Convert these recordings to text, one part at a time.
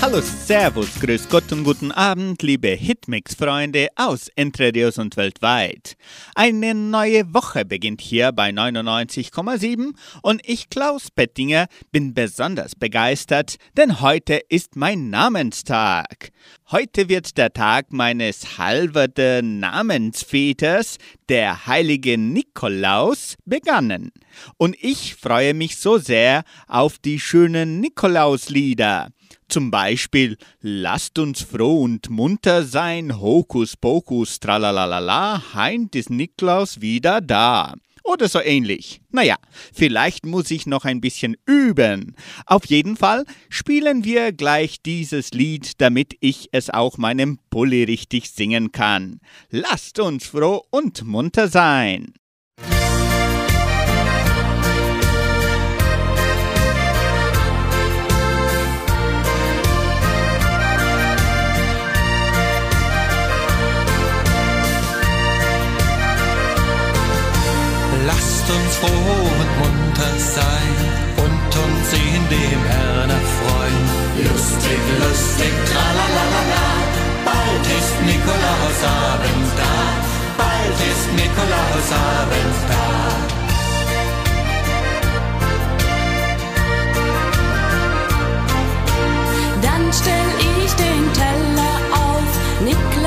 Hallo, Servus, Grüß Gott und guten Abend, liebe Hitmix-Freunde aus Entre Rios und weltweit. Eine neue Woche beginnt hier bei 99,7 und ich, Klaus Pettinger, bin besonders begeistert, denn heute ist mein Namenstag. Heute wird der Tag meines halberten Namensväters, der heilige Nikolaus, begangen. Und ich freue mich so sehr auf die schönen Nikolauslieder. Zum Beispiel Lasst uns froh und munter sein, Hokus Pokus, tralalala, heint ist Niklaus wieder da. Oder so ähnlich. Naja, vielleicht muss ich noch ein bisschen üben. Auf jeden Fall spielen wir gleich dieses Lied, damit ich es auch meinem Pulli richtig singen kann. Lasst uns froh und munter sein. Lasst uns froh und munter sein und uns in dem Herrn erfreuen. Lustig, lustig, tralalala, bald ist Nikolausabend da, bald ist Nikolausabend da. Dann stell ich den Teller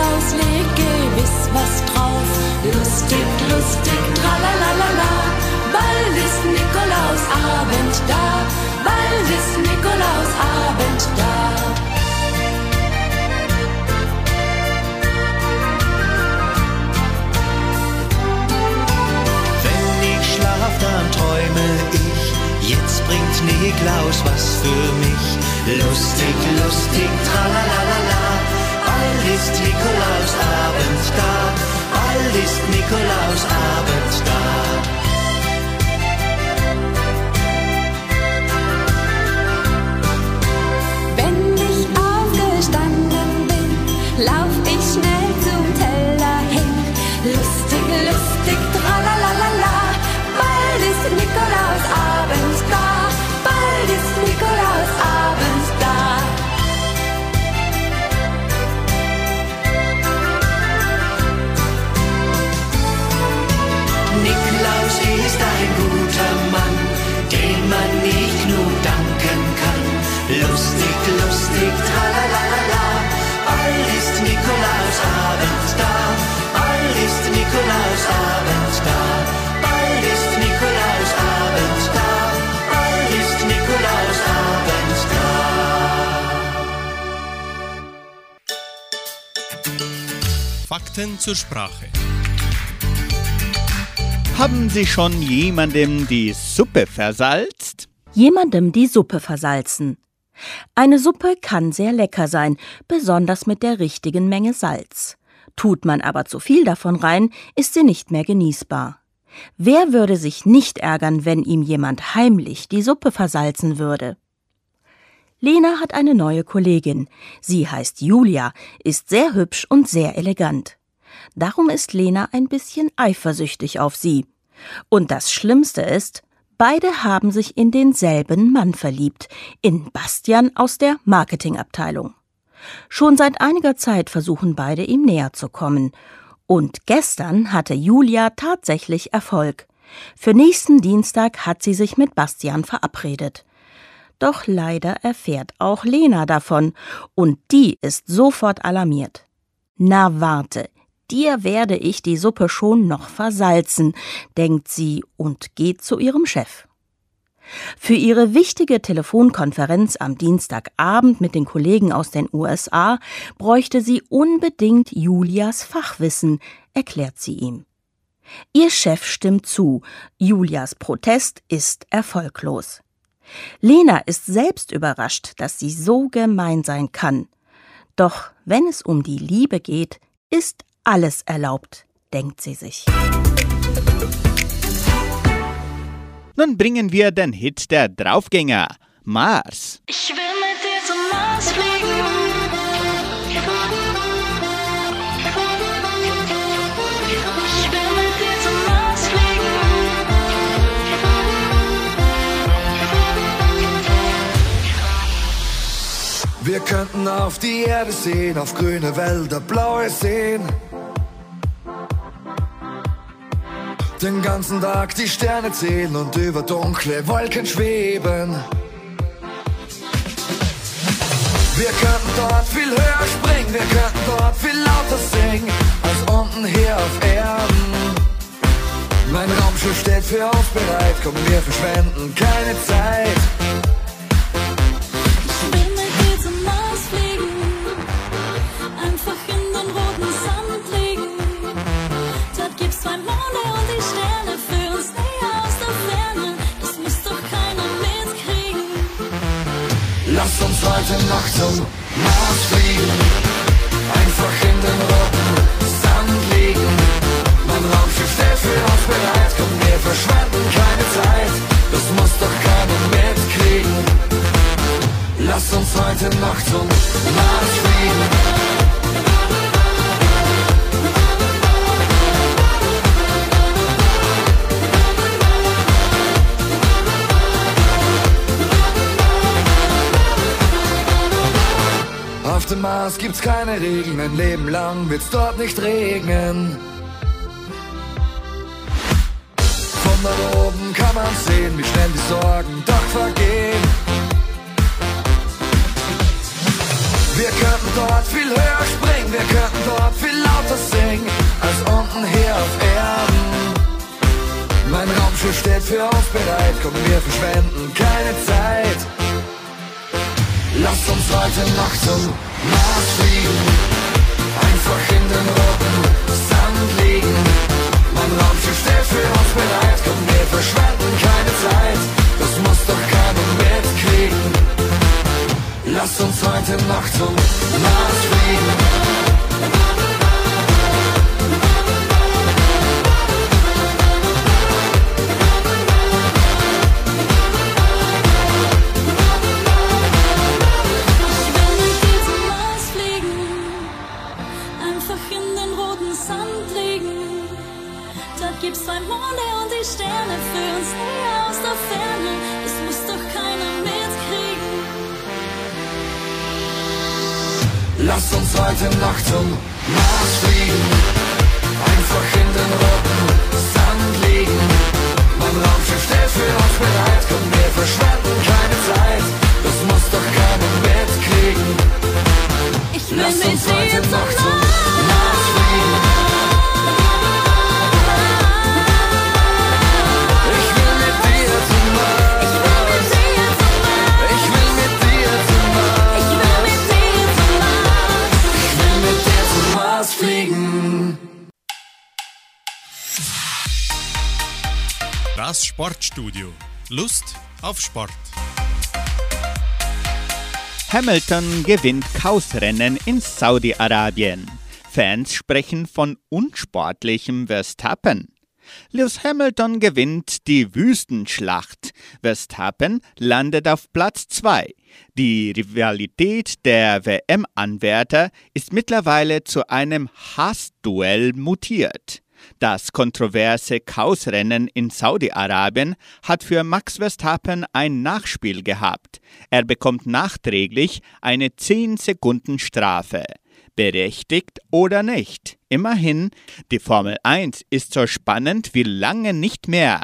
Niklaus legt gewiss was drauf. Lustig, lustig, tralalala, bald ist Nikolausabend da, bald ist Nikolausabend da. Wenn ich schlaf, dann träume ich, jetzt bringt Niklaus was für mich. Lustig, lustig, zur Sprache. Haben Sie schon jemandem die Suppe versalzt? Jemandem die Suppe versalzen. Eine Suppe kann sehr lecker sein, besonders mit der richtigen Menge Salz. Tut man aber zu viel davon rein, ist sie nicht mehr genießbar. Wer würde sich nicht ärgern, wenn ihm jemand heimlich die Suppe versalzen würde? Lena hat eine neue Kollegin. Sie heißt Julia, ist sehr hübsch und sehr elegant. Darum ist Lena ein bisschen eifersüchtig auf sie. Und das Schlimmste ist, beide haben sich in denselben Mann verliebt, in Bastian aus der Marketingabteilung. Schon seit einiger Zeit versuchen beide ihm näher zu kommen. Und gestern hatte Julia tatsächlich Erfolg. Für nächsten Dienstag hat sie sich mit Bastian verabredet. Doch leider erfährt auch Lena davon, und die ist sofort alarmiert. Na warte, dir werde ich die Suppe schon noch versalzen, denkt sie und geht zu ihrem Chef. Für ihre wichtige Telefonkonferenz am Dienstagabend mit den Kollegen aus den USA bräuchte sie unbedingt Julias Fachwissen, erklärt sie ihm. Ihr Chef stimmt zu, Julias Protest ist erfolglos. Lena ist selbst überrascht, dass sie so gemein sein kann. Doch wenn es um die Liebe geht, ist alles erlaubt, denkt sie sich. Nun bringen wir den Hit der Draufgänger, Mars. Ich will mit dir zum Mars fliegen. Könnten auf die Erde sehen, auf grüne Wälder, blaue Seen. Den ganzen Tag die Sterne zählen und über dunkle Wolken schweben. Wir könnten dort viel höher springen, wir könnten dort viel lauter singen, als unten hier auf Erden. Mein Raumschiff steht für uns bereit, komm, wir verschwenden keine Zeit. Sand liegen. Dort gibt's zwei Monde und die Sterne für uns näher aus der Ferne. Das muss doch keiner mitkriegen. Lass uns heute Nacht zum Mars fliegen. Einfach in den roten Sand liegen. Mein Raumschiff steht für uns bereit. Komm, wir verschwenden keine Zeit. Das muss doch keiner mitkriegen. Ich will Lass uns heute Nacht zum Mars. Das Sportstudio. Lust auf Sport. Hamilton gewinnt Kausrennen in Saudi-Arabien. Fans sprechen von unsportlichem Verstappen. Lewis Hamilton gewinnt die Wüstenschlacht. Verstappen landet auf Platz 2. Die Rivalität der WM-Anwärter ist mittlerweile zu einem Hassduell mutiert. Das kontroverse Kausrennen in Saudi-Arabien hat für Max Verstappen ein Nachspiel gehabt. Er bekommt nachträglich eine 10 Sekunden Strafe. Berechtigt oder nicht. Immerhin, die Formel 1 ist so spannend wie lange nicht mehr.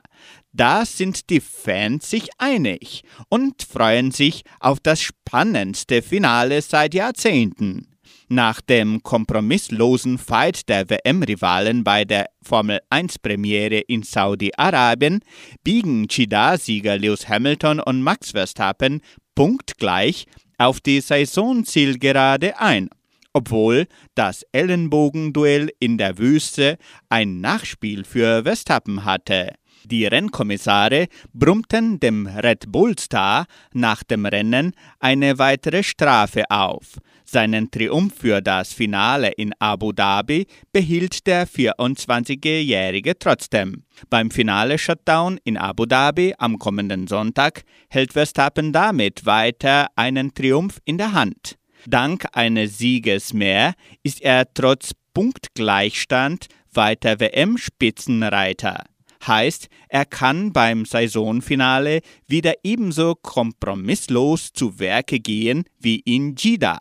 Da sind die Fans sich einig und freuen sich auf das spannendste Finale seit Jahrzehnten. Nach dem kompromisslosen Fight der WM-Rivalen bei der Formel 1-Premiere in Saudi-Arabien biegen Jeddah-Sieger Lewis Hamilton und Max Verstappen punktgleich auf die Saisonzielgerade ein, obwohl das Ellenbogenduell in der Wüste ein Nachspiel für Verstappen hatte. Die Rennkommissare brummten dem Red Bull-Star nach dem Rennen eine weitere Strafe auf. Seinen Triumph für das Finale in Abu Dhabi behielt der 24-Jährige trotzdem. Beim Finale-Shutdown in Abu Dhabi am kommenden Sonntag hält Verstappen damit weiter einen Triumph in der Hand. Dank eines Sieges mehr ist er trotz Punktgleichstand weiter WM-Spitzenreiter. Heißt, er kann beim Saisonfinale wieder ebenso kompromisslos zu Werke gehen wie in Jeddah.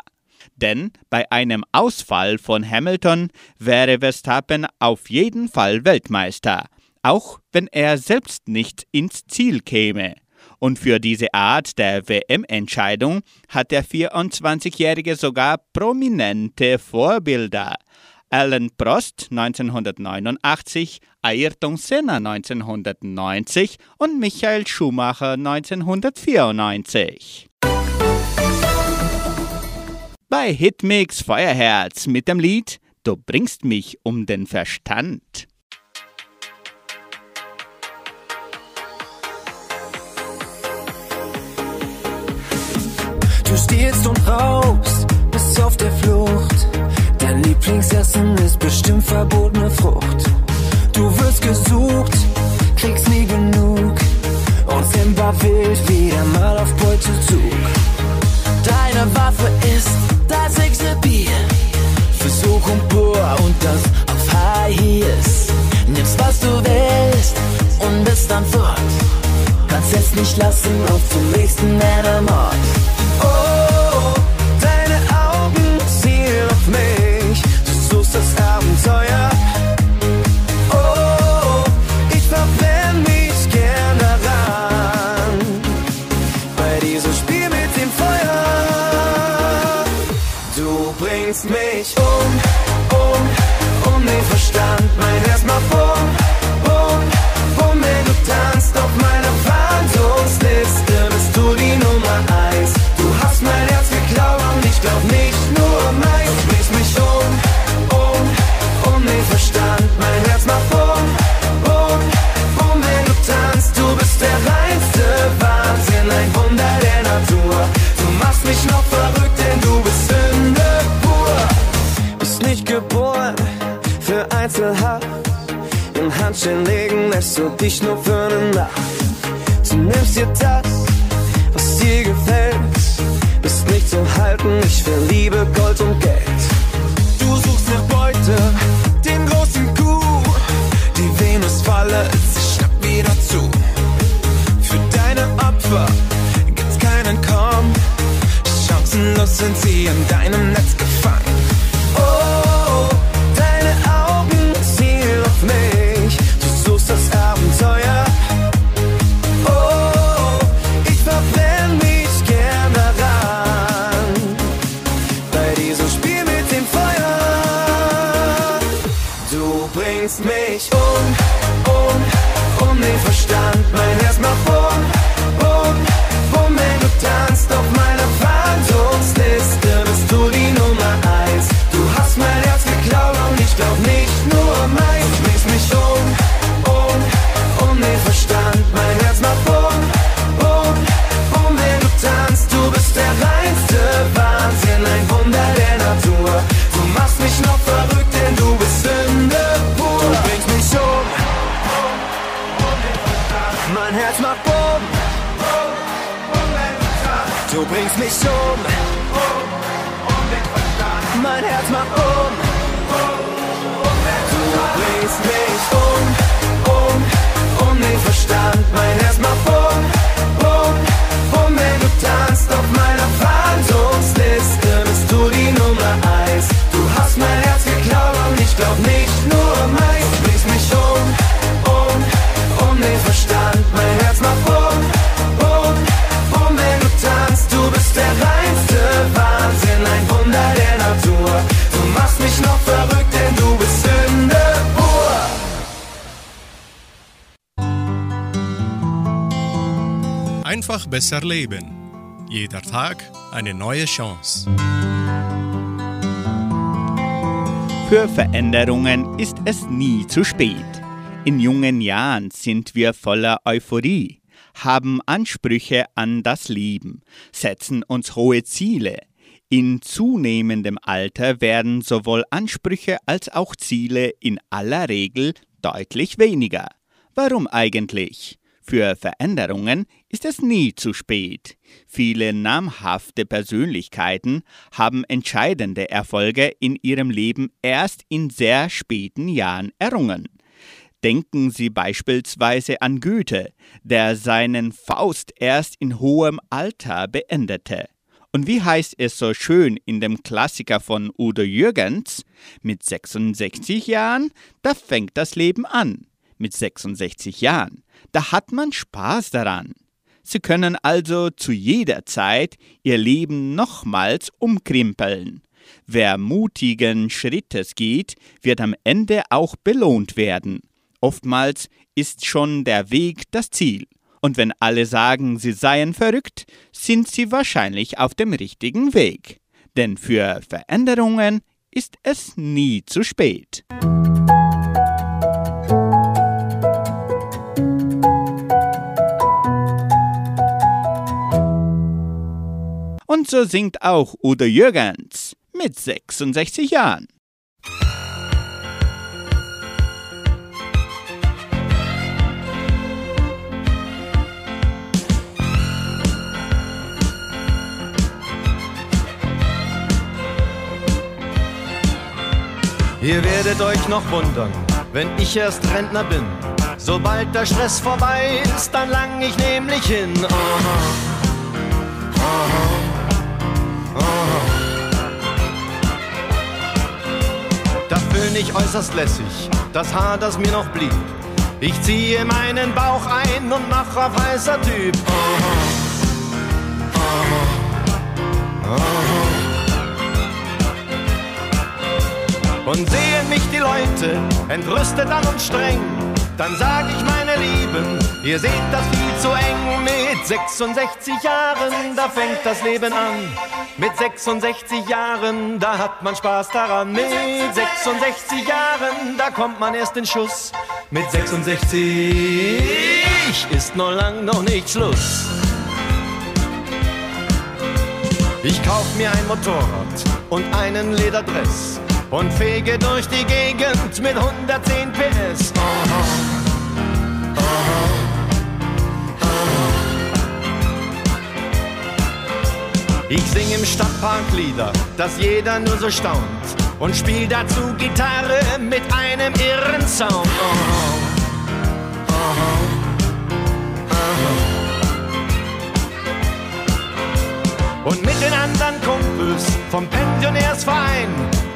Denn bei einem Ausfall von Hamilton wäre Verstappen auf jeden Fall Weltmeister, auch wenn er selbst nicht ins Ziel käme. Und für diese Art der WM-Entscheidung hat der 24-Jährige sogar prominente Vorbilder. Alan Prost 1989, Ayrton Senna 1990 und Michael Schumacher 1994. Bei Hitmix Feuerherz mit dem Lied Du bringst mich um den Verstand. Du stehst und raubst, bist auf der Flucht. Dein Lieblingsessen ist bestimmt verbotene Frucht. Du wirst gesucht, kriegst nie genug. Und Simba wild wieder mal auf Beutezug. Deine Waffe ist das Bier. Versuch und pur und das auf High Heels. Nimmst was du willst und bist dann fort. Kannst es nicht lassen, auf zum nächsten Männermord. Dich nur für eine Nacht. Du nimmst dir das, leben. Jeder Tag eine neue Chance. Für Veränderungen ist es nie zu spät. In jungen Jahren sind wir voller Euphorie, haben Ansprüche an das Leben, setzen uns hohe Ziele. In zunehmendem Alter werden sowohl Ansprüche als auch Ziele in aller Regel deutlich weniger. Warum eigentlich? Für Veränderungen ist es nie zu spät. Viele namhafte Persönlichkeiten haben entscheidende Erfolge in ihrem Leben erst in sehr späten Jahren errungen. Denken Sie beispielsweise an Goethe, der seinen Faust erst in hohem Alter beendete. Und wie heißt es so schön in dem Klassiker von Udo Jürgens? Mit 66 Jahren, da fängt das Leben an. Mit 66 Jahren, da hat man Spaß daran. Sie können also zu jeder Zeit ihr Leben nochmals umkrimpeln. Wer mutigen Schrittes geht, wird am Ende auch belohnt werden. Oftmals ist schon der Weg das Ziel. Und wenn alle sagen, sie seien verrückt, sind sie wahrscheinlich auf dem richtigen Weg. Denn für Veränderungen ist es nie zu spät. Und so singt auch Udo Jürgens mit 66 Jahren. Ihr werdet euch noch wundern, wenn ich erst Rentner bin. Sobald der Stress vorbei ist, dann lang ich nämlich hin. Aha. Aha. Da fühl ich äußerst lässig, das Haar, das mir noch blieb. Ich ziehe meinen Bauch ein und mach auf heißer Typ. Aha. Aha. Aha. Und sehen mich die Leute entrüstet an und streng, dann sag ich meine Lieben, ihr seht das viel zu eng. Mit 66 Jahren, da fängt das Leben an. Mit 66 Jahren, da hat man Spaß daran. Mit 66 Jahren, da kommt man erst in Schuss. Mit 66 ist noch lang noch nicht Schluss. Ich kauf mir ein Motorrad und einen Lederdress und fege durch die Gegend mit 110 PS. Aha. Aha. Ich sing im Stadtpark Lieder, dass jeder nur so staunt und spiel dazu Gitarre mit einem irren Sound. Aha. Und mit den anderen Kumpels vom Pensionärsverein,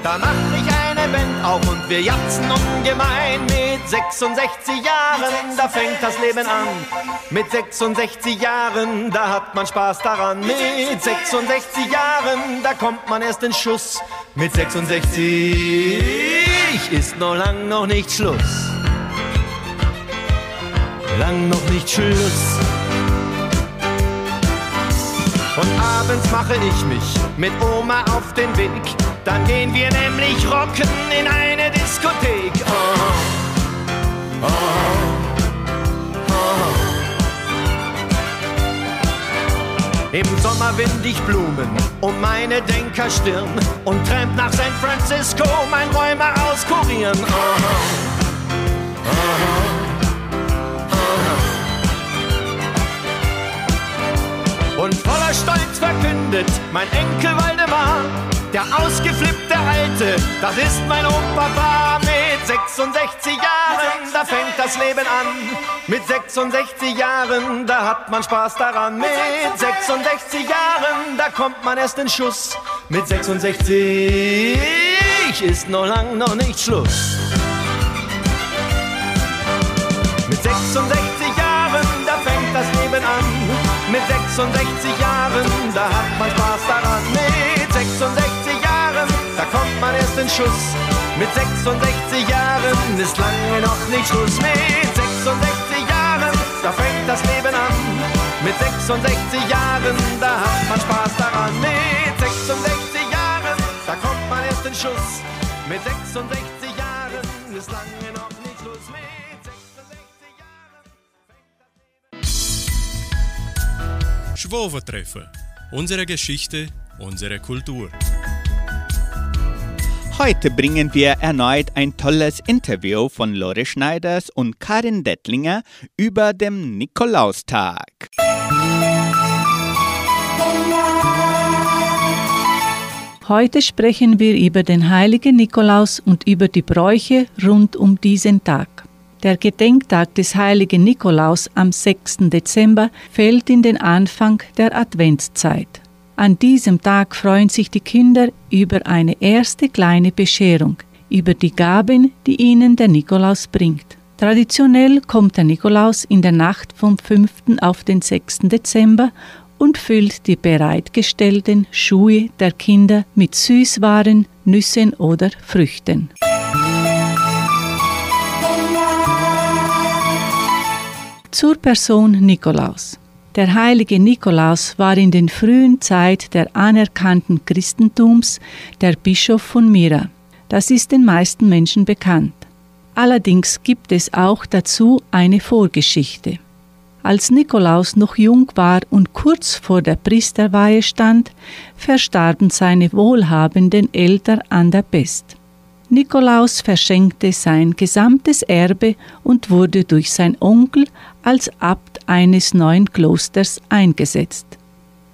da mach ich eine Band auf und wir jatzen ungemein. Mit 66 Jahren, da fängt das Leben an. Mit 66 Jahren, da hat man Spaß daran. Mit 66 Jahren, da kommt man erst in Schuss. Mit 66 ist noch lang noch nicht Schluss. Lang noch nicht Schluss. Und abends mache ich mich mit Oma auf den Weg. Dann gehen wir nämlich rocken in eine Diskothek. Oh, oh, oh. Im Sommer wind ich Blumen um meine Denkerstirn und tramp nach San Francisco mein Räumer auskurieren. Oh, Und voller Stolz verkündet mein Enkel Waldemar, der ausgeflippte Alte, das ist mein Opa mit 66 Jahren, da fängt das Leben an. Mit 66 Jahren, da hat man Spaß daran. Mit 66 Jahren, da kommt man erst in Schuss. Mit 66 ist noch lang noch nicht Schluss. Mit 66 Mit 66 Jahren, da hat man Spaß daran. Mit 66 Jahren, da kommt man erst in Schuss. Mit 66 Jahren ist lange noch nicht Schluss. Mit 66 Jahren, da fängt das Leben an. Mit 66 Jahren, da hat man Spaß daran. Mit 66 Jahren, da kommt man erst in Schuss. Mit 66 Schwovertreffen. Unsere Geschichte, unsere Kultur. Heute bringen wir erneut ein tolles Interview von Lore Schneiders und Karin Dettlinger über den Nikolaustag. Heute sprechen wir über den heiligen Nikolaus und über die Bräuche rund um diesen Tag. Der Gedenktag des heiligen Nikolaus am 6. Dezember fällt in den Anfang der Adventszeit. An diesem Tag freuen sich die Kinder über eine erste kleine Bescherung, über die Gaben, die ihnen der Nikolaus bringt. Traditionell kommt der Nikolaus in der Nacht vom 5. auf den 6. Dezember und füllt die bereitgestellten Schuhe der Kinder mit Süßwaren, Nüssen oder Früchten. Zur Person Nikolaus. Der heilige Nikolaus war in den frühen Zeit der anerkannten Christentums der Bischof von Myra. Das ist den meisten Menschen bekannt. Allerdings gibt es auch dazu eine Vorgeschichte. Als Nikolaus noch jung war und kurz vor der Priesterweihe stand, verstarben seine wohlhabenden Eltern an der Pest. Nikolaus verschenkte sein gesamtes Erbe und wurde durch sein Onkel als Abt eines neuen Klosters eingesetzt.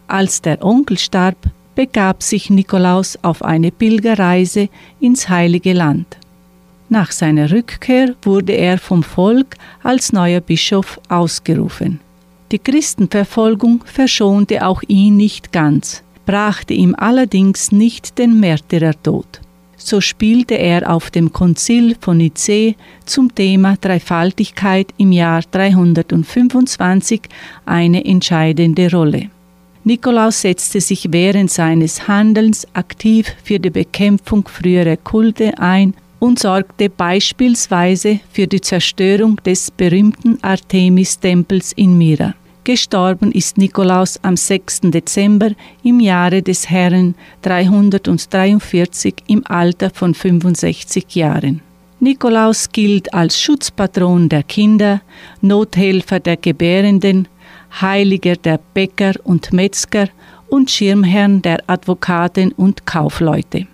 Als der Onkel starb, begab sich Nikolaus auf eine Pilgerreise ins heilige Land. Nach seiner Rückkehr wurde er vom Volk als neuer Bischof ausgerufen. Die Christenverfolgung verschonte auch ihn nicht ganz, brachte ihm allerdings nicht den Märtyrertod. So spielte er auf dem Konzil von Nicee zum Thema Dreifaltigkeit im Jahr 325 eine entscheidende Rolle. Nikolaus setzte sich während seines Handelns aktiv für die Bekämpfung früherer Kulte ein und sorgte beispielsweise für die Zerstörung des berühmten Artemis-Tempels in Myra. Gestorben ist Nikolaus am 6. Dezember im Jahre des Herrn 343 im Alter von 65 Jahren. Nikolaus gilt als Schutzpatron der Kinder, Nothelfer der Gebärenden, Heiliger der Bäcker und Metzger und Schirmherrn der Advokaten und Kaufleute.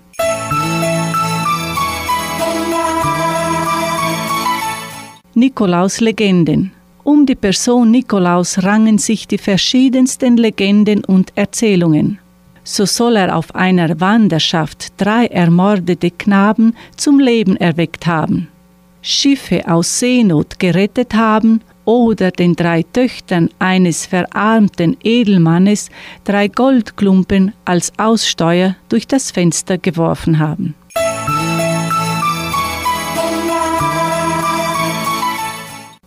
Nikolaus Legenden. Um die Person Nikolaus rangen sich die verschiedensten Legenden und Erzählungen. So soll er auf einer Wanderschaft drei ermordete Knaben zum Leben erweckt haben, Schiffe aus Seenot gerettet haben oder den drei Töchtern eines verarmten Edelmannes drei Goldklumpen als Aussteuer durch das Fenster geworfen haben.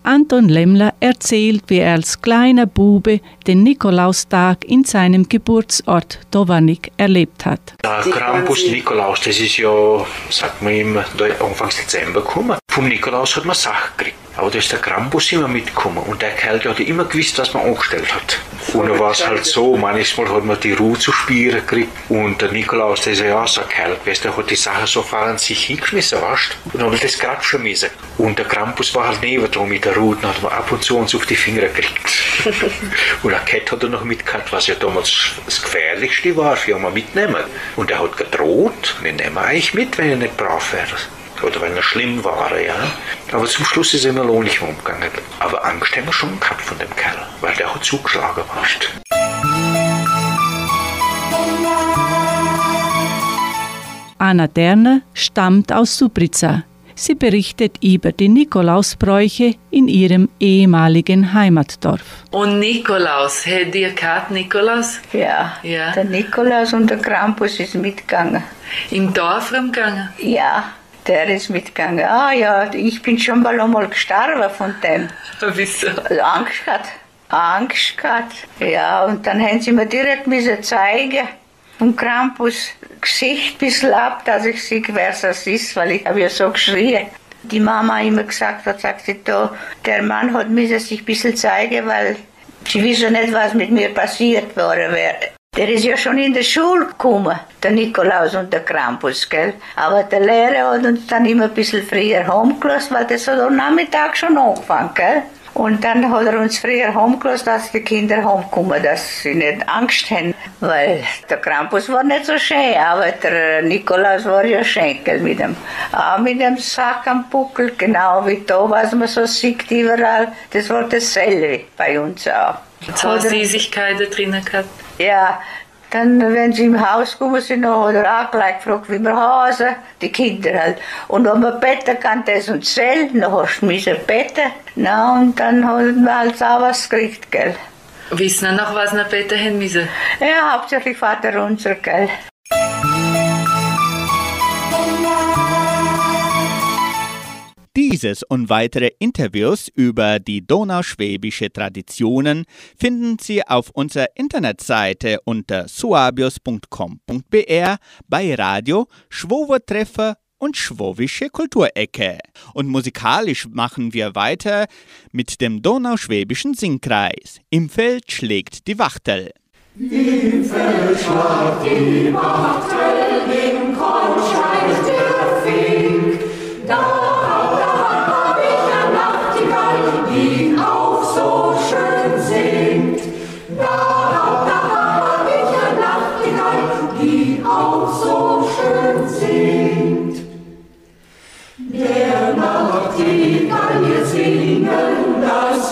Anton Lemmler erzählt, wie er als kleiner Bube den Nikolaustag in seinem Geburtsort Dovanik erlebt hat. Der Krampus Nikolaus, das ist ja, sagt man immer, Anfang Dezember gekommen. Vom Nikolaus hat man Sachen gekriegt. Aber da ist der Krampus immer mitgekommen und der Kerl der hat immer gewusst, was man angestellt hat. Und dann war es halt so, manchmal hat man die Ruhe zu spielen gekriegt und der Nikolaus, der ist ja auch so ein Kerl gewesen, der hat die Sachen so an sich hingeschmissen, weißt Und dann hat das grapschen müssen. Und der Krampus war halt neben dran mit der Dann hat man ab und zu uns auf die Finger gekriegt. und der Cat hat er noch mitgehabt, was ja damals das Gefährlichste war, für ihn mitnehmen. Und er hat gedroht, wir nehmen euch mit, wenn ihr nicht brav werdet oder wenn er schlimm war, ja. Aber zum Schluss ist er immer lohnig umgegangen. Aber Angst haben wir schon gehabt von dem Kerl, weil der hat zugeschlagen fast. Anna Derner stammt aus Subrica. Sie berichtet über die Nikolausbräuche in ihrem ehemaligen Heimatdorf. Und Nikolaus, hättet ihr gehabt, Nikolaus? Ja, Ja. der Nikolaus und der Krampus ist mitgegangen. Im Dorf rumgegangen? Ja, der ist mitgegangen. Ah ja, ich bin schon mal einmal gestorben von dem. Wieso? Also Angst gehabt. Angst gehabt. Ja, und dann haben sie mir direkt müssen zeigen. Vom Krampus Gesicht ein bisschen ab, dass ich sehe, wer das ist, weil ich habe ja so geschrien. Die Mama immer gesagt hat, sagt sie, da, der Mann hat müssen sich ein bisschen zeigen, weil sie wissen nicht, was mit mir passiert worden wäre. Der ist ja schon in der Schule gekommen, der Nikolaus und der Krampus, gell? Aber der Lehrer hat uns dann immer ein bisschen früher heimgelassen, weil das hat am Nachmittag schon angefangen, gell? Und dann hat er uns früher heimgelassen, dass die Kinder heimkommen, dass sie nicht Angst haben. Weil der Krampus war nicht so schön, aber der Nikolaus war ja schön, gell, mit dem, auch mit dem Sack am Buckel, genau wie da, was man so sieht überall. Das war dasselbe bei uns auch. So Oder- Süßigkeiten drinnen gehabt. ja, dann, wenn sie im Haus gekommen sind, dann hat er auch gleich gefragt, wie wir Hause, die Kinder halt. Und wenn man betten kann, das und Zell, dann hast du müssen betten. Na, und dann hat man halt auch was gekriegt, gell. Wissen wir noch, was wir Peter haben müssen? Ja, hauptsächlich Vater unser, gell. Dieses und weitere Interviews über die donauschwäbische Traditionen finden Sie auf unserer Internetseite unter suabios.com.br bei Radio Schwovertreffer und Schwowische Kulturecke. Und musikalisch machen wir weiter mit dem Donauschwäbischen Singkreis. Im Feld schlägt die Wachtel. Im Feld schlägt die Wachtel, im Korn schreit der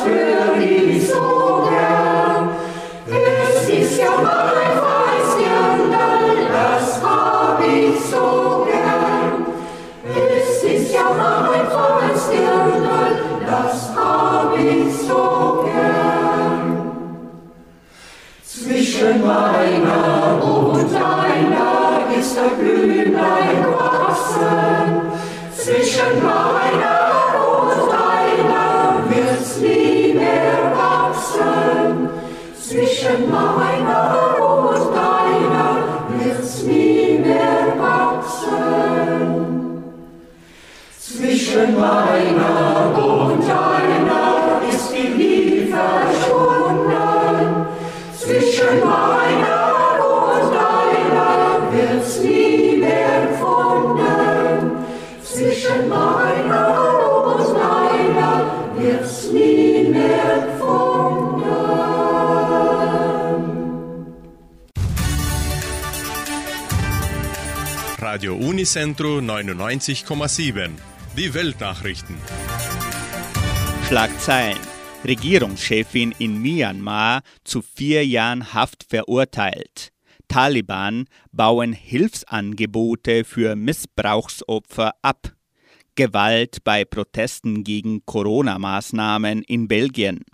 das Radio Unicentro 99,7. Die Weltnachrichten. Schlagzeilen. Regierungschefin in Myanmar zu vier Jahren Haft verurteilt. Taliban bauen Hilfsangebote für Missbrauchsopfer ab. Gewalt bei Protesten gegen Corona-Maßnahmen in Belgien.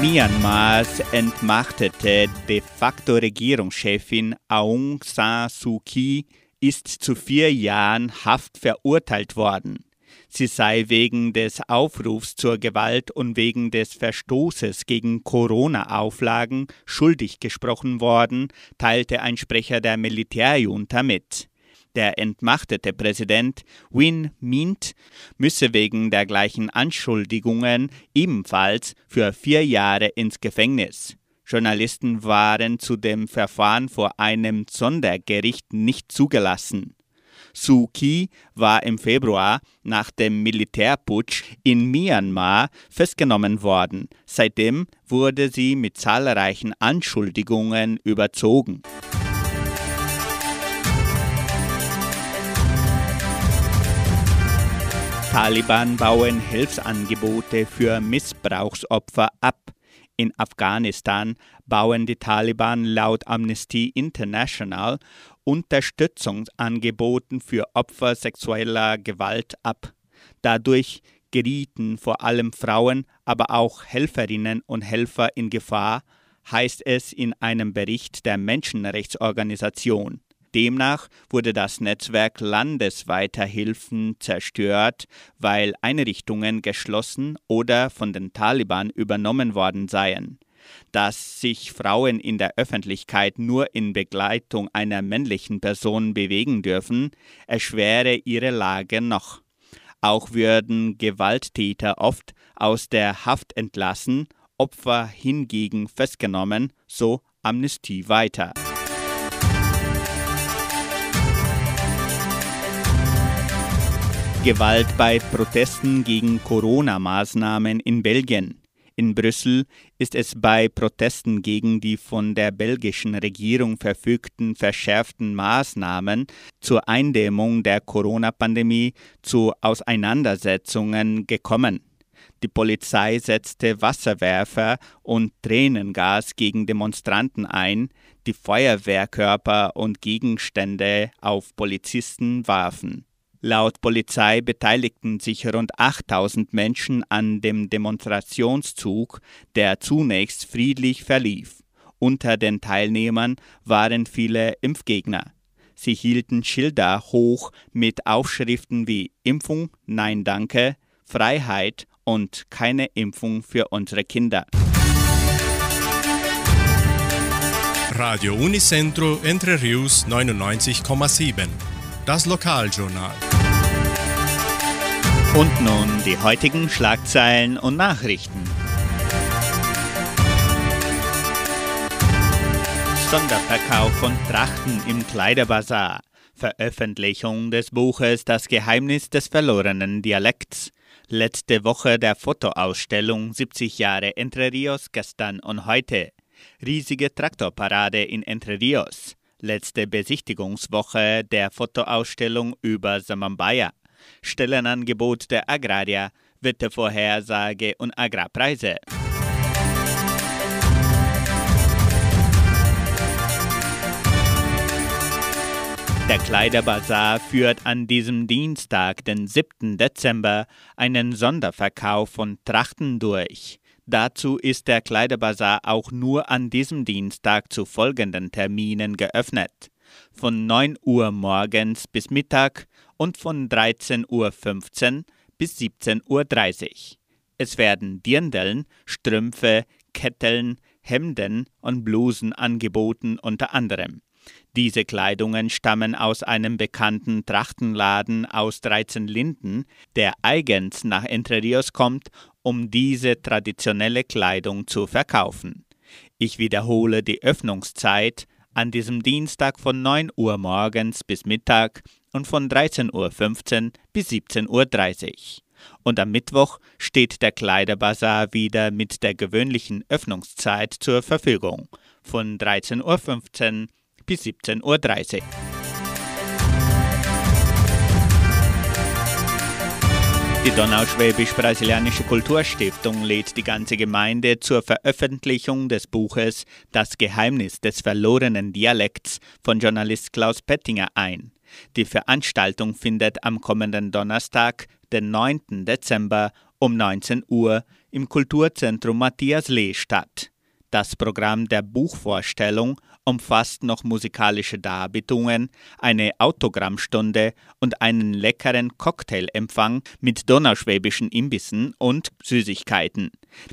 Myanmars entmachtete de facto Regierungschefin Aung San Suu Kyi ist zu vier Jahren Haft verurteilt worden. Sie sei wegen des Aufrufs zur Gewalt und wegen des Verstoßes gegen Corona-Auflagen schuldig gesprochen worden, teilte ein Sprecher der Militärjunta mit. Der entmachtete Präsident Win Mint müsse wegen der gleichen Anschuldigungen ebenfalls für vier Jahre ins Gefängnis. Journalisten waren zu dem Verfahren vor einem Sondergericht nicht zugelassen. Suu Kyi war im Februar nach dem Militärputsch in Myanmar festgenommen worden. Seitdem wurde sie mit zahlreichen Anschuldigungen überzogen. Taliban bauen Hilfsangebote für Missbrauchsopfer ab. In Afghanistan bauen die Taliban laut Amnesty International Unterstützungsangeboten für Opfer sexueller Gewalt ab. Dadurch gerieten vor allem Frauen, aber auch Helferinnen und Helfer in Gefahr, heißt es in einem Bericht der Menschenrechtsorganisation. Demnach wurde das Netzwerk landesweiter Hilfen zerstört, weil Einrichtungen geschlossen oder von den Taliban übernommen worden seien. Dass sich Frauen in der Öffentlichkeit nur in Begleitung einer männlichen Person bewegen dürfen, erschwere ihre Lage noch. Auch würden Gewalttäter oft aus der Haft entlassen, Opfer hingegen festgenommen, so Amnestie weiter. Gewalt bei Protesten gegen Corona-Maßnahmen in Belgien. In Brüssel ist es bei Protesten gegen die von der belgischen Regierung verfügten verschärften Maßnahmen zur Eindämmung der Corona-Pandemie zu Auseinandersetzungen gekommen. Die Polizei setzte Wasserwerfer und Tränengas gegen Demonstranten ein, die Feuerwehrkörper und Gegenstände auf Polizisten warfen. Laut Polizei beteiligten sich rund 8000 Menschen an dem Demonstrationszug, der zunächst friedlich verlief. Unter den Teilnehmern waren viele Impfgegner. Sie hielten Schilder hoch mit Aufschriften wie Impfung, Nein danke, Freiheit und keine Impfung für unsere Kinder. Radio Unicentro Entre Rius 99,7. Das Lokaljournal. Und nun die heutigen Schlagzeilen und Nachrichten. Sonderverkauf von Trachten im Kleiderbazar. Veröffentlichung des Buches Das Geheimnis des verlorenen Dialekts. Letzte Woche der Fotoausstellung 70 Jahre Entre Rios gestern und heute. Riesige Traktorparade in Entre Rios. Letzte Besichtigungswoche der Fotoausstellung über Samambaya. Stellenangebot der Agrarier, Wettervorhersage und Agrarpreise. Der Kleiderbazar führt an diesem Dienstag, den 7. Dezember, einen Sonderverkauf von Trachten durch. Dazu ist der Kleiderbazar auch nur an diesem Dienstag zu folgenden Terminen geöffnet. Von 9 Uhr morgens bis Mittag und von 13.15 Uhr bis 17.30 Uhr. Es werden Dirndeln, Strümpfe, Ketteln, Hemden und Blusen angeboten unter anderem. Diese Kleidungen stammen aus einem bekannten Trachtenladen aus 13 Linden, der eigens nach Entre Rios kommt, um diese traditionelle Kleidung zu verkaufen. Ich wiederhole die Öffnungszeit an diesem Dienstag von 9 Uhr morgens bis Mittag und von 13.15 Uhr bis 17.30 Uhr. Und am Mittwoch steht der Kleiderbazar wieder mit der gewöhnlichen Öffnungszeit zur Verfügung von 13.15 Uhr bis 17.30 Uhr. Die Donauschwäbisch-Brasilianische Kulturstiftung lädt die ganze Gemeinde zur Veröffentlichung des Buches Das Geheimnis des verlorenen Dialekts von Journalist Klaus Pettinger ein. Die Veranstaltung findet am kommenden Donnerstag, den 9. Dezember um 19 Uhr im Kulturzentrum Matthias Lee statt. Das Programm der Buchvorstellung umfasst noch musikalische Darbietungen, eine Autogrammstunde und einen leckeren Cocktailempfang mit donauschwäbischen Imbissen und Süßigkeiten.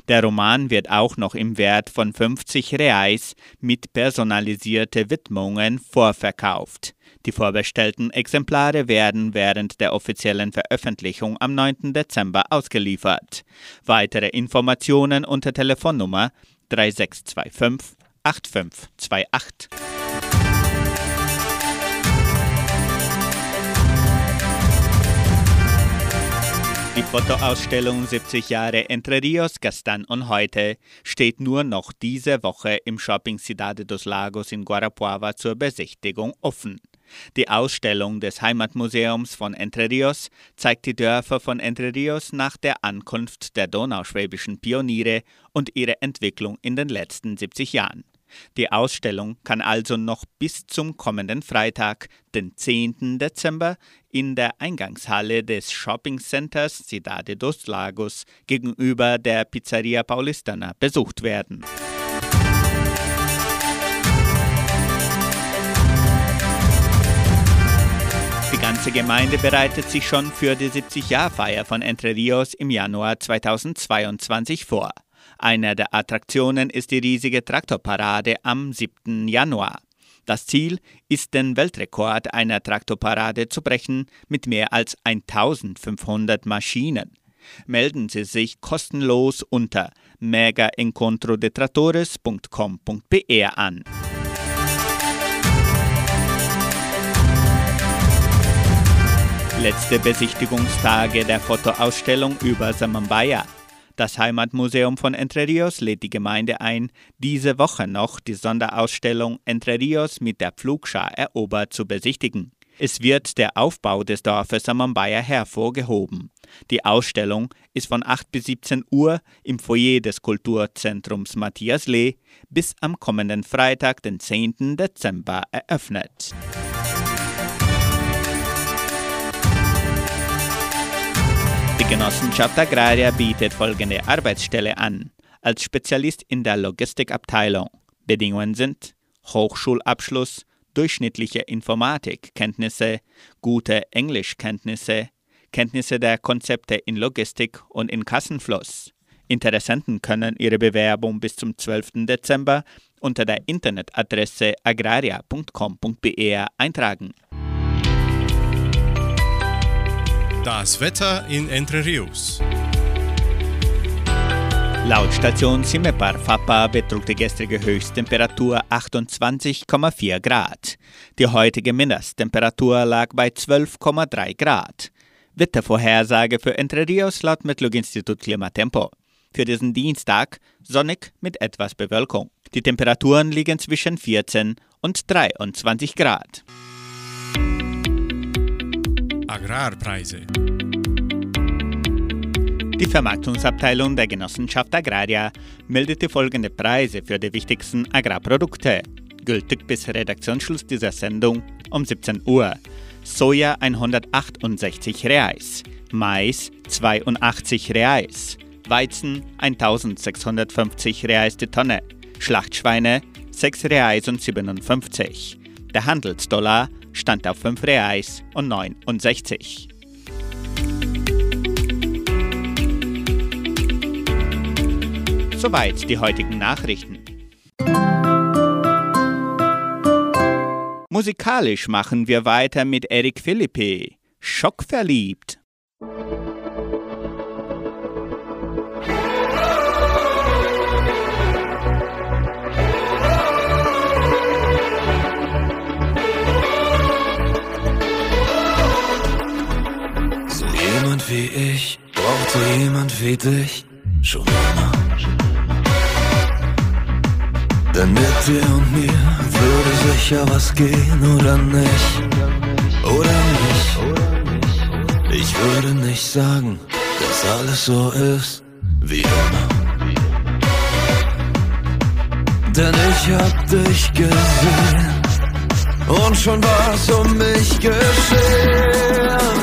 Der Roman wird auch noch im Wert von 50 Reais mit personalisierte Widmungen vorverkauft. Die vorbestellten Exemplare werden während der offiziellen Veröffentlichung am 9. Dezember ausgeliefert. Weitere Informationen unter Telefonnummer 3625 8528. Die Fotoausstellung 70 Jahre Entre Rios gestern und heute steht nur noch diese Woche im Shopping Cidade dos Lagos in Guarapuava zur Besichtigung offen. Die Ausstellung des Heimatmuseums von Entre Rios zeigt die Dörfer von Entre Rios nach der Ankunft der donauschwäbischen Pioniere und ihre Entwicklung in den letzten 70 Jahren. Die Ausstellung kann also noch bis zum kommenden Freitag, den 10. Dezember, in der Eingangshalle des Shopping Centers Cidade dos Lagos gegenüber der Pizzeria Paulistana besucht werden. Die ganze Gemeinde bereitet sich schon für die 70-Jahr-Feier von Entre Rios im Januar 2022 vor. Eine der Attraktionen ist die riesige Traktorparade am 7. Januar. Das Ziel ist, den Weltrekord einer Traktorparade zu brechen mit mehr als 1500 Maschinen. Melden Sie sich kostenlos unter megaencontrodetratores.com.br an. Letzte Besichtigungstage der Fotoausstellung über Samambaya. Das Heimatmuseum von Entre Rios lädt die Gemeinde ein, diese Woche noch die Sonderausstellung Entre Rios mit der Pflugschar erobert zu besichtigen. Es wird der Aufbau des Dorfes Samambaya hervorgehoben. Die Ausstellung ist von 8 bis 17 Uhr im Foyer des Kulturzentrums Matthias Lee bis am kommenden Freitag, den 10. Dezember, eröffnet. Genossenschaft Agraria bietet folgende Arbeitsstelle an. Als Spezialist in der Logistikabteilung. Bedingungen sind Hochschulabschluss, durchschnittliche Informatikkenntnisse, gute Englischkenntnisse, Kenntnisse der Konzepte in Logistik und in Kassenfluss. Interessenten können ihre Bewerbung bis zum 12. Dezember unter der Internetadresse agraria.com.br eintragen. Das Wetter in Entre Rios. Laut Station Simepar Fapa betrug die gestrige Höchsttemperatur 28,4 Grad. Die heutige Mindesttemperatur lag bei 12,3 Grad. Wettervorhersage für Entre Rios laut Metlog-Institut Klimatempo. Für diesen Dienstag sonnig mit etwas Bewölkung. Die Temperaturen liegen zwischen 14 und 23 Grad. Agrarpreise. Die Vermarktungsabteilung der Genossenschaft Agraria meldete folgende Preise für die wichtigsten Agrarprodukte, gültig bis Redaktionsschluss dieser Sendung um 17 Uhr. Soja 168 Reais, Mais 82 Reais, Weizen 1650 Reais die Tonne, Schlachtschweine 6 Reais und 57. Der Handelsdollar stand auf 5 Reais und 69. Soweit die heutigen Nachrichten. Musikalisch machen wir weiter mit Eric Philippe. Schockverliebt. Jemand wie ich brauchte jemand wie dich schon immer. Denn mit dir und mir würde sicher was gehen oder nicht. Oder nicht. Ich würde nicht sagen, dass alles so ist wie immer. Denn ich hab dich gesehen und schon war's um mich geschehen.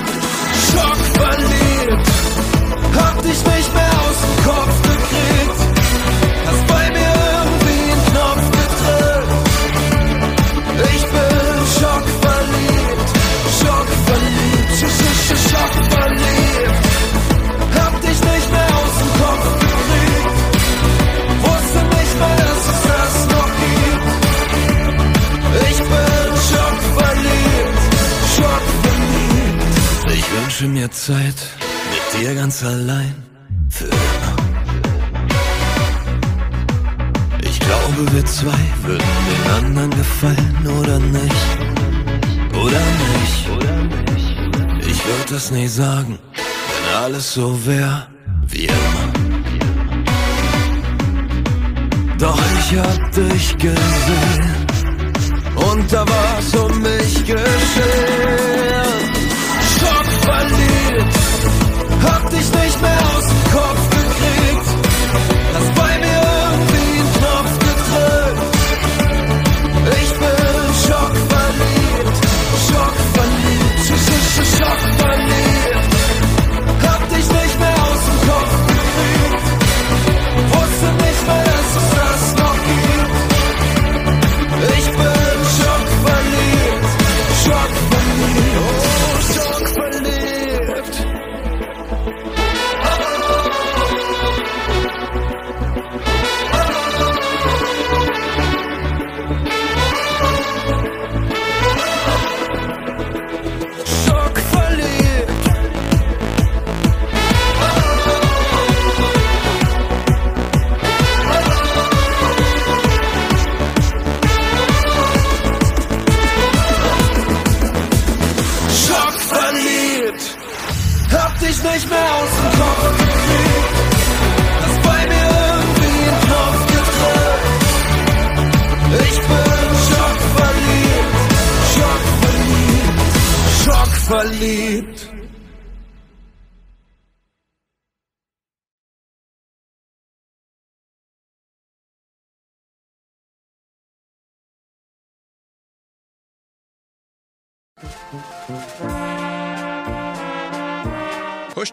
Schockverliebt, hab dich nicht mehr aus dem Kopf wünsche mir Zeit mit dir ganz allein für immer. Ich glaube, wir zwei würden den anderen gefallen oder nicht. Oder nicht. Ich würde das nie sagen, wenn alles so wäre wie immer. Doch ich hab dich gesehen und da war's um mich geschehen. Schockverliebt, hab dich nicht mehr aus dem Kopf gekriegt. Hast bei mir irgendwie einen Knopf gedrückt. Ich bin schockverliebt, schockverliebt, sch sch sch schockverliebt.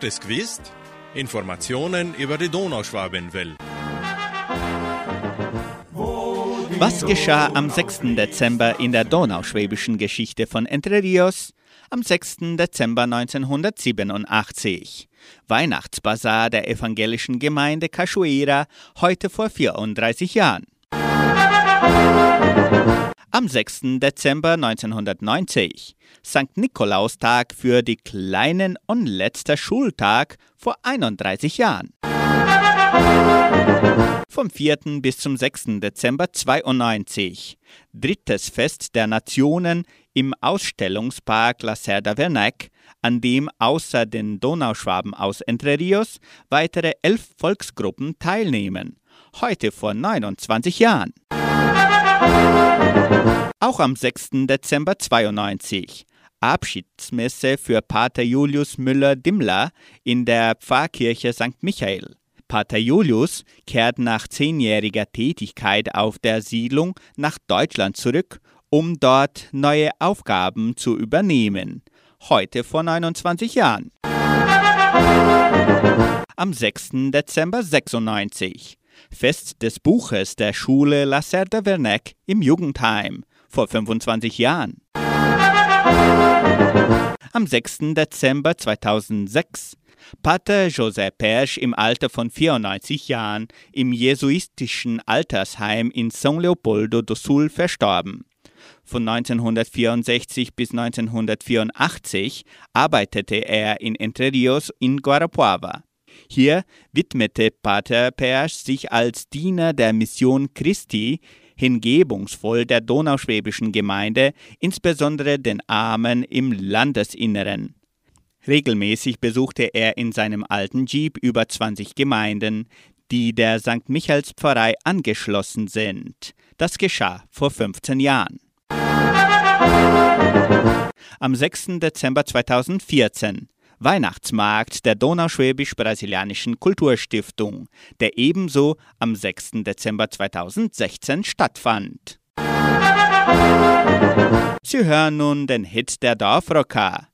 Hast du? Informationen über die Donauschwabenwelle. Was geschah am 6. Dezember in der donauschwäbischen Geschichte von Entre Rios? Am 6. Dezember 1987. Weihnachtsbazar der evangelischen Gemeinde Cachoeira, heute vor 34 Jahren. Am 6. Dezember 1990. St. Nikolaustag für die Kleinen und letzter Schultag vor 31 Jahren. Vom 4. bis zum 6. Dezember 92. Drittes Fest der Nationen im Ausstellungspark La Cerda Vernac, an dem außer den Donauschwaben aus Entre Rios weitere elf Volksgruppen teilnehmen. Heute vor 29 Jahren. Auch am 6. Dezember 92. Abschiedsmesse für Pater Julius Müller-Dimmler in der Pfarrkirche St. Michael. Pater Julius kehrt nach zehnjähriger Tätigkeit auf der Siedlung nach Deutschland zurück, um dort neue Aufgaben zu übernehmen. Heute vor 29 Jahren. Am 6. Dezember 96. Fest des Buches der Schule La Cerda Vernac im Jugendheim vor 25 Jahren. Am 6. Dezember 2006 Pater José Persch im Alter von 94 Jahren im jesuitischen Altersheim in São Leopoldo do Sul verstorben. Von 1964 bis 1984 arbeitete er in Entre Rios in Guarapuava. Hier widmete Pater Persch sich als Diener der Mission Christi hingebungsvoll der donauschwäbischen Gemeinde, insbesondere den Armen im Landesinneren. Regelmäßig besuchte er in seinem alten Jeep über 20 Gemeinden, die der St. Michaels Pfarrei angeschlossen sind. Das geschah vor 15 Jahren. Am 6. Dezember 2014 Weihnachtsmarkt der Donauschwäbisch-Brasilianischen Kulturstiftung, der ebenso am 6. Dezember 2016 stattfand. Sie hören nun den Hit der Dorfrocker.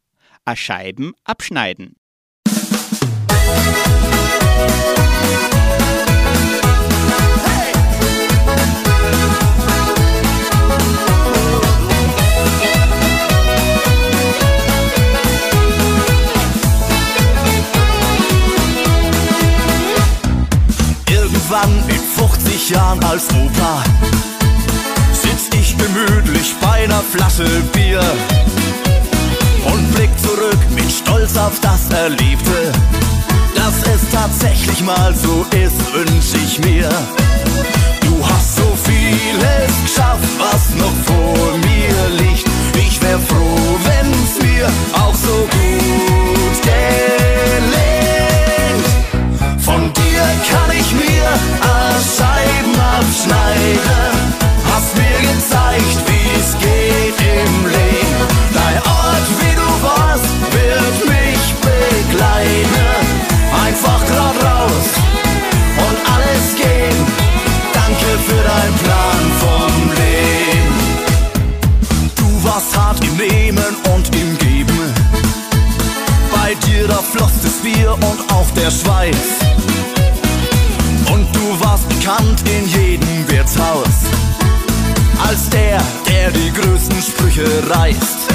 A Scheiben abschneiden. Irgendwann in 50 Jahren als Opa sitz ich gemütlich bei einer Flasche Bier und blick zurück mit Stolz auf das Erlebte. Dass es tatsächlich mal so ist, wünsch ich mir. Du hast so vieles geschafft, was noch vor mir liegt. Ich wär froh, wenn's mir auch so gut gelingt. Scheiben abschneiden. Hast mir gezeigt, wie's geht im Leben. Dein Ort, wie du warst, wird mich begleiten. Einfach grad raus und alles gehen. Danke für deinen Plan vom Leben. Du warst hart im Nehmen und im Geben. Bei dir da floss das Bier und auch der Schweiß. Warst bekannt in jedem Wirtshaus. Als der, der die größten Sprüche reißt.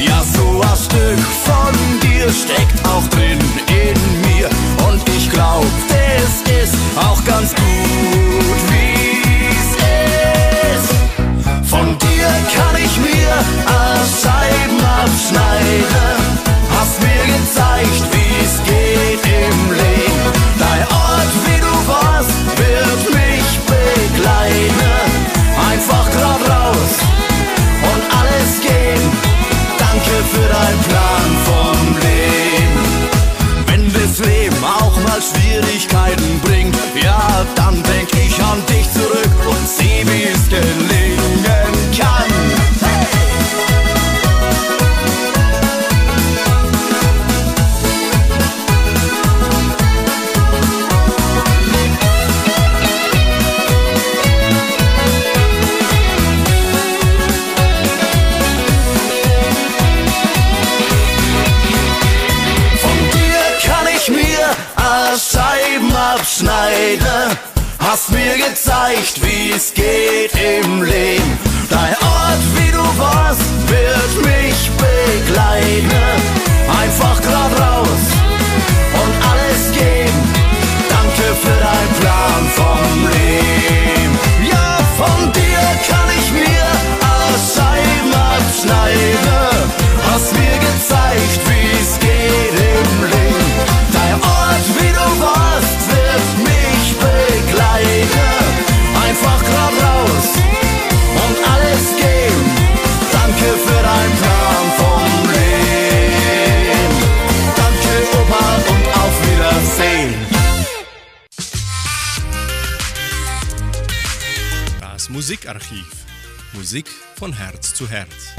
Ja, so ein Stück von dir steckt auch drin in mir. Und ich glaub, das ist auch ganz gut, wie's ist. Von dir kann ich mir Scheiben abschneiden. Hast mir gezeigt, wie's und dich zurück und sieh, wie es gelingt. Gezeigt, Musikarchiv. Musik von Herz zu Herz.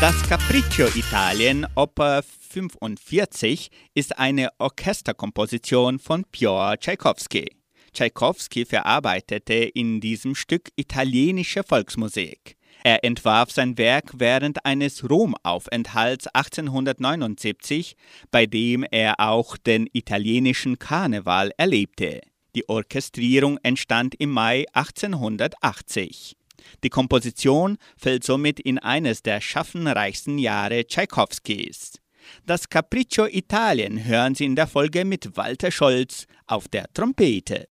Das Capriccio Italien Oper 45 ist eine Orchesterkomposition von Piotr Tchaikovsky. Tchaikovsky verarbeitete in diesem Stück italienische Volksmusik. Er entwarf sein Werk während eines Romaufenthalts 1879, bei dem er auch den italienischen Karneval erlebte. Die Orchestrierung entstand im Mai 1880. Die Komposition fällt somit in eines der schaffenreichsten Jahre Tschaikowskis. Das Capriccio Italien hören Sie in der Folge mit Walter Scholz auf der Trompete.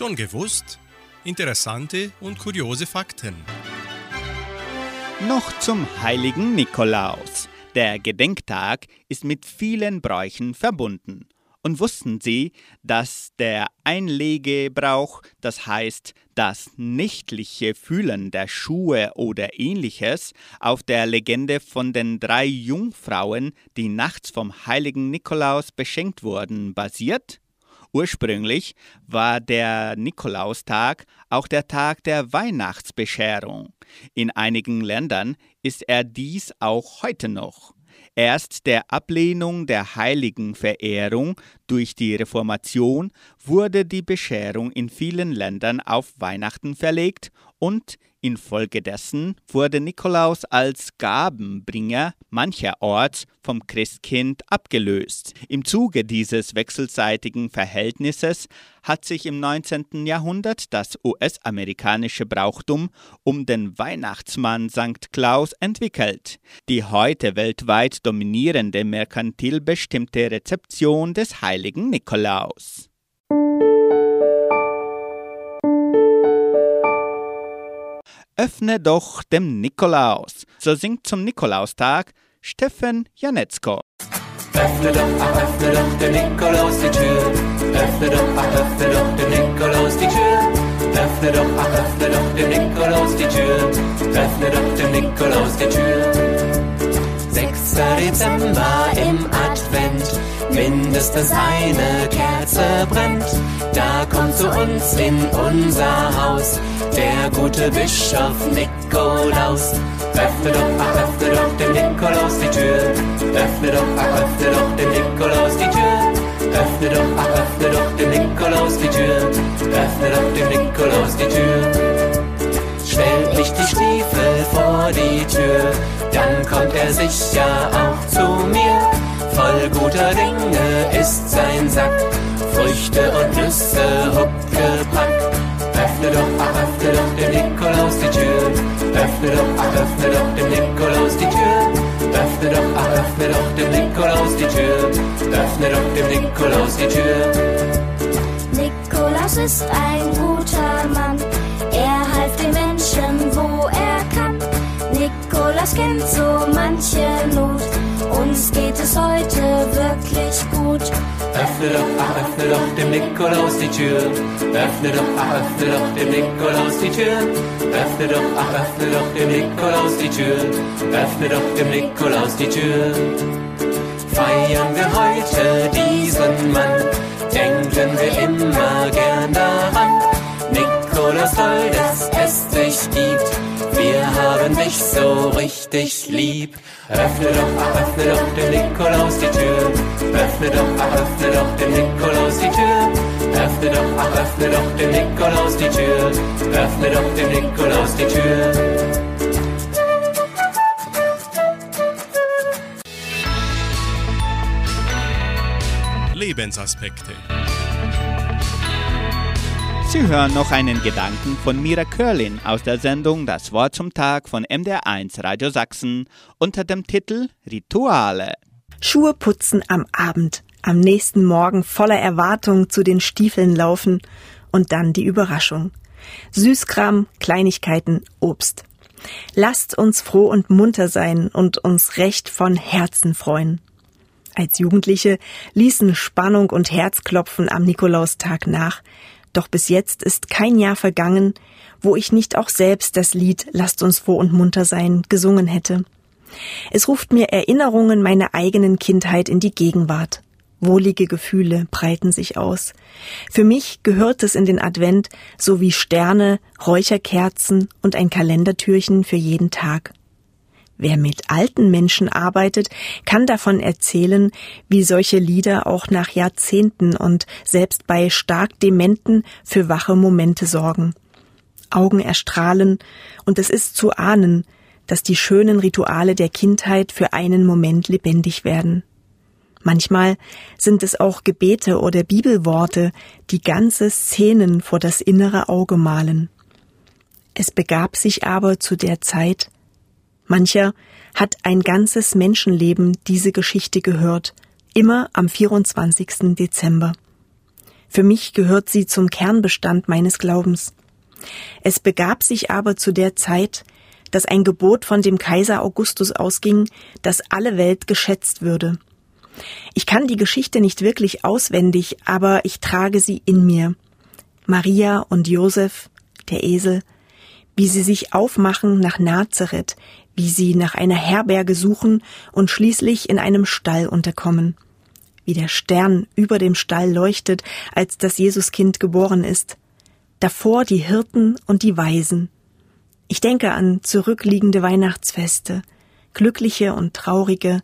Schon gewusst? Interessante und kuriose Fakten. Noch zum heiligen Nikolaus. Der Gedenktag ist mit vielen Bräuchen verbunden. Und wussten Sie, dass der Einlegebrauch, das heißt das nächtliche Fühlen der Schuhe oder ähnliches auf der Legende von den drei Jungfrauen, die nachts vom heiligen Nikolaus beschenkt wurden, basiert? Ursprünglich war der Nikolaustag auch der Tag der Weihnachtsbescherung. In einigen Ländern ist er dies auch heute noch. Erst der Ablehnung der Heiligenverehrung durch die Reformation wurde die Bescherung in vielen Ländern auf Weihnachten verlegt und infolgedessen wurde Nikolaus als Gabenbringer mancherorts vom Christkind abgelöst. Im Zuge dieses wechselseitigen Verhältnisses hat sich im 19. Jahrhundert das US-amerikanische Brauchtum um den Weihnachtsmann St. Claus entwickelt. Die heute weltweit dominierende merkantil bestimmte Rezeption des heiligen Nikolaus. Öffne doch dem Nikolaus. So singt zum Nikolaustag Steffen Janetzko. Öffne doch, ach, öffne doch dem Nikolaus die Tür. Öffne doch, ach, öffne doch dem Nikolaus die Tür. Öffne doch, ach, öffne doch dem Nikolaus die Tür. Öffne doch dem Nikolaus die Tür. 6. Dezember im Advent, mindestens eine Kerze brennt. Da kommt zu uns in unser Haus der gute Bischof Nikolaus. Öffne doch, ach, öffne doch dem Nikolaus die Tür. Öffne doch, ach, öffne doch dem Nikolaus die Tür. Öffne doch, ach, öffne doch dem Nikolaus die Tür. Öffne doch dem Nikolaus die Tür. Stellt nicht die Stiefel vor die Tür, dann kommt er sicher auch zu mir. Voll guter Dinge ist sein Sack, Früchte und Nüsse huckgepackt. Öffne doch, ach, öffne doch dem Nikolaus die Tür. Öffne doch, ach, öffne doch dem Nikolaus die Tür. Öffne doch, ach, öffne doch dem Nikolaus die Tür. Öffne doch dem Nikolaus die Tür. Nikolaus ist ein guter Mann. Er half den Menschen, wo er kann. Nikolaus kennt so manche Öffne doch, ach, öffne doch dem Nikolaus die Tür. Öffne doch, ach, öffne doch dem Nikolaus die Tür. Öffne doch, ach, öffne doch dem Nikolaus die Tür. Öffne doch dem Nikolaus die Tür. Feiern wir heute diesen Mann, denken wir immer gern daran. Nikolaus toll, dass es dich gibt. Wir haben dich so richtig lieb. Öffne doch, ach, öffne doch dem Nikolaus die Tür. Öffne doch, ach, öffne doch dem Nikolaus die Tür. Öffne doch, ach, öffne doch dem Nikolaus die Tür. Öffne doch dem Nikolaus die Tür. Lebensaspekte. Sie hören noch einen Gedanken von Mira Körlin aus der Sendung Das Wort zum Tag von MDR1 Radio Sachsen unter dem Titel Rituale. Schuhe putzen am Abend, am nächsten Morgen voller Erwartung zu den Stiefeln laufen und dann die Überraschung. Süßkram, Kleinigkeiten, Obst. Lasst uns froh und munter sein und uns recht von Herzen freuen. Als Jugendliche ließen Spannung und Herzklopfen am Nikolaustag nach, doch bis jetzt ist kein Jahr vergangen, wo ich nicht auch selbst das Lied Lasst uns froh und munter sein gesungen hätte. Es ruft mir Erinnerungen meiner eigenen Kindheit in die Gegenwart. Wohlige Gefühle breiten sich aus. Für mich gehört es in den Advent sowie Sterne, Räucherkerzen und ein Kalendertürchen für jeden Tag. Wer mit alten Menschen arbeitet, kann davon erzählen, wie solche Lieder auch nach Jahrzehnten und selbst bei stark Dementen für wache Momente sorgen. Augen erstrahlen, und es ist zu ahnen, dass die schönen Rituale der Kindheit für einen Moment lebendig werden. Manchmal sind es auch Gebete oder Bibelworte, die ganze Szenen vor das innere Auge malen. Es begab sich aber zu der Zeit, Mancher hat ein ganzes Menschenleben diese Geschichte gehört, immer am 24. Dezember. Für mich gehört sie zum Kernbestand meines Glaubens. Es begab sich aber zu der Zeit, dass ein Gebot von dem Kaiser Augustus ausging, dass alle Welt geschätzt würde. Ich kann die Geschichte nicht wirklich auswendig, aber ich trage sie in mir. Maria und Josef, der Esel, wie sie sich aufmachen nach Nazareth, wie sie nach einer Herberge suchen und schließlich in einem Stall unterkommen, wie der Stern über dem Stall leuchtet, als das Jesuskind geboren ist, davor die Hirten und die Weisen. Ich denke an zurückliegende Weihnachtsfeste, glückliche und traurige,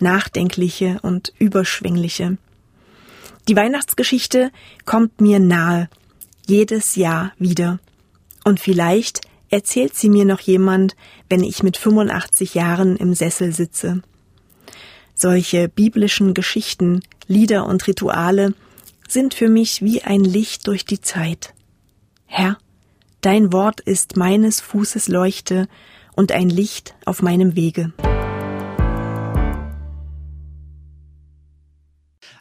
nachdenkliche und überschwängliche. Die Weihnachtsgeschichte kommt mir nahe, jedes Jahr wieder. Und vielleicht erzählt sie mir noch jemand, wenn ich mit 85 Jahren im Sessel sitze. Solche biblischen Geschichten, Lieder und Rituale sind für mich wie ein Licht durch die Zeit. Herr, dein Wort ist meines Fußes Leuchte und ein Licht auf meinem Wege.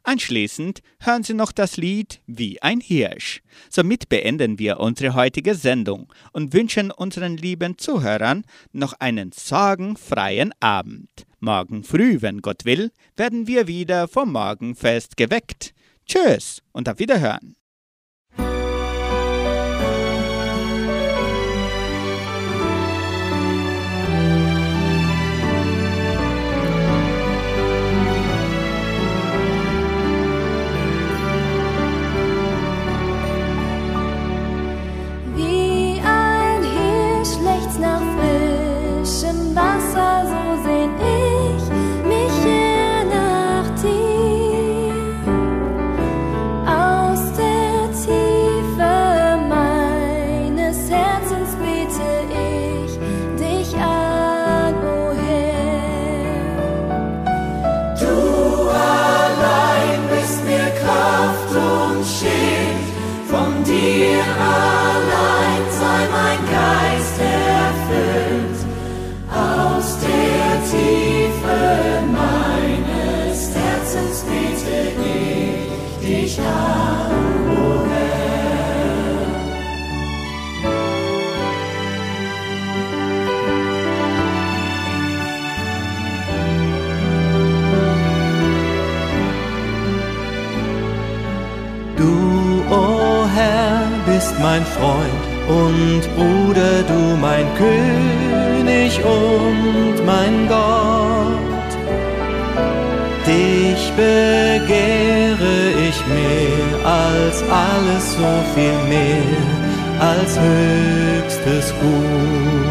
Anschließend hören Sie noch das Lied Wie ein Hirsch. Somit beenden wir unsere heutige Sendung und wünschen unseren lieben Zuhörern noch einen sorgenfreien Abend. Morgen früh, wenn Gott will, werden wir wieder vom Morgenfest geweckt. Tschüss und auf Wiederhören. Mein Freund und Bruder, du mein König und mein Gott. Dich begehre ich mehr als alles, so viel mehr als höchstes Gut.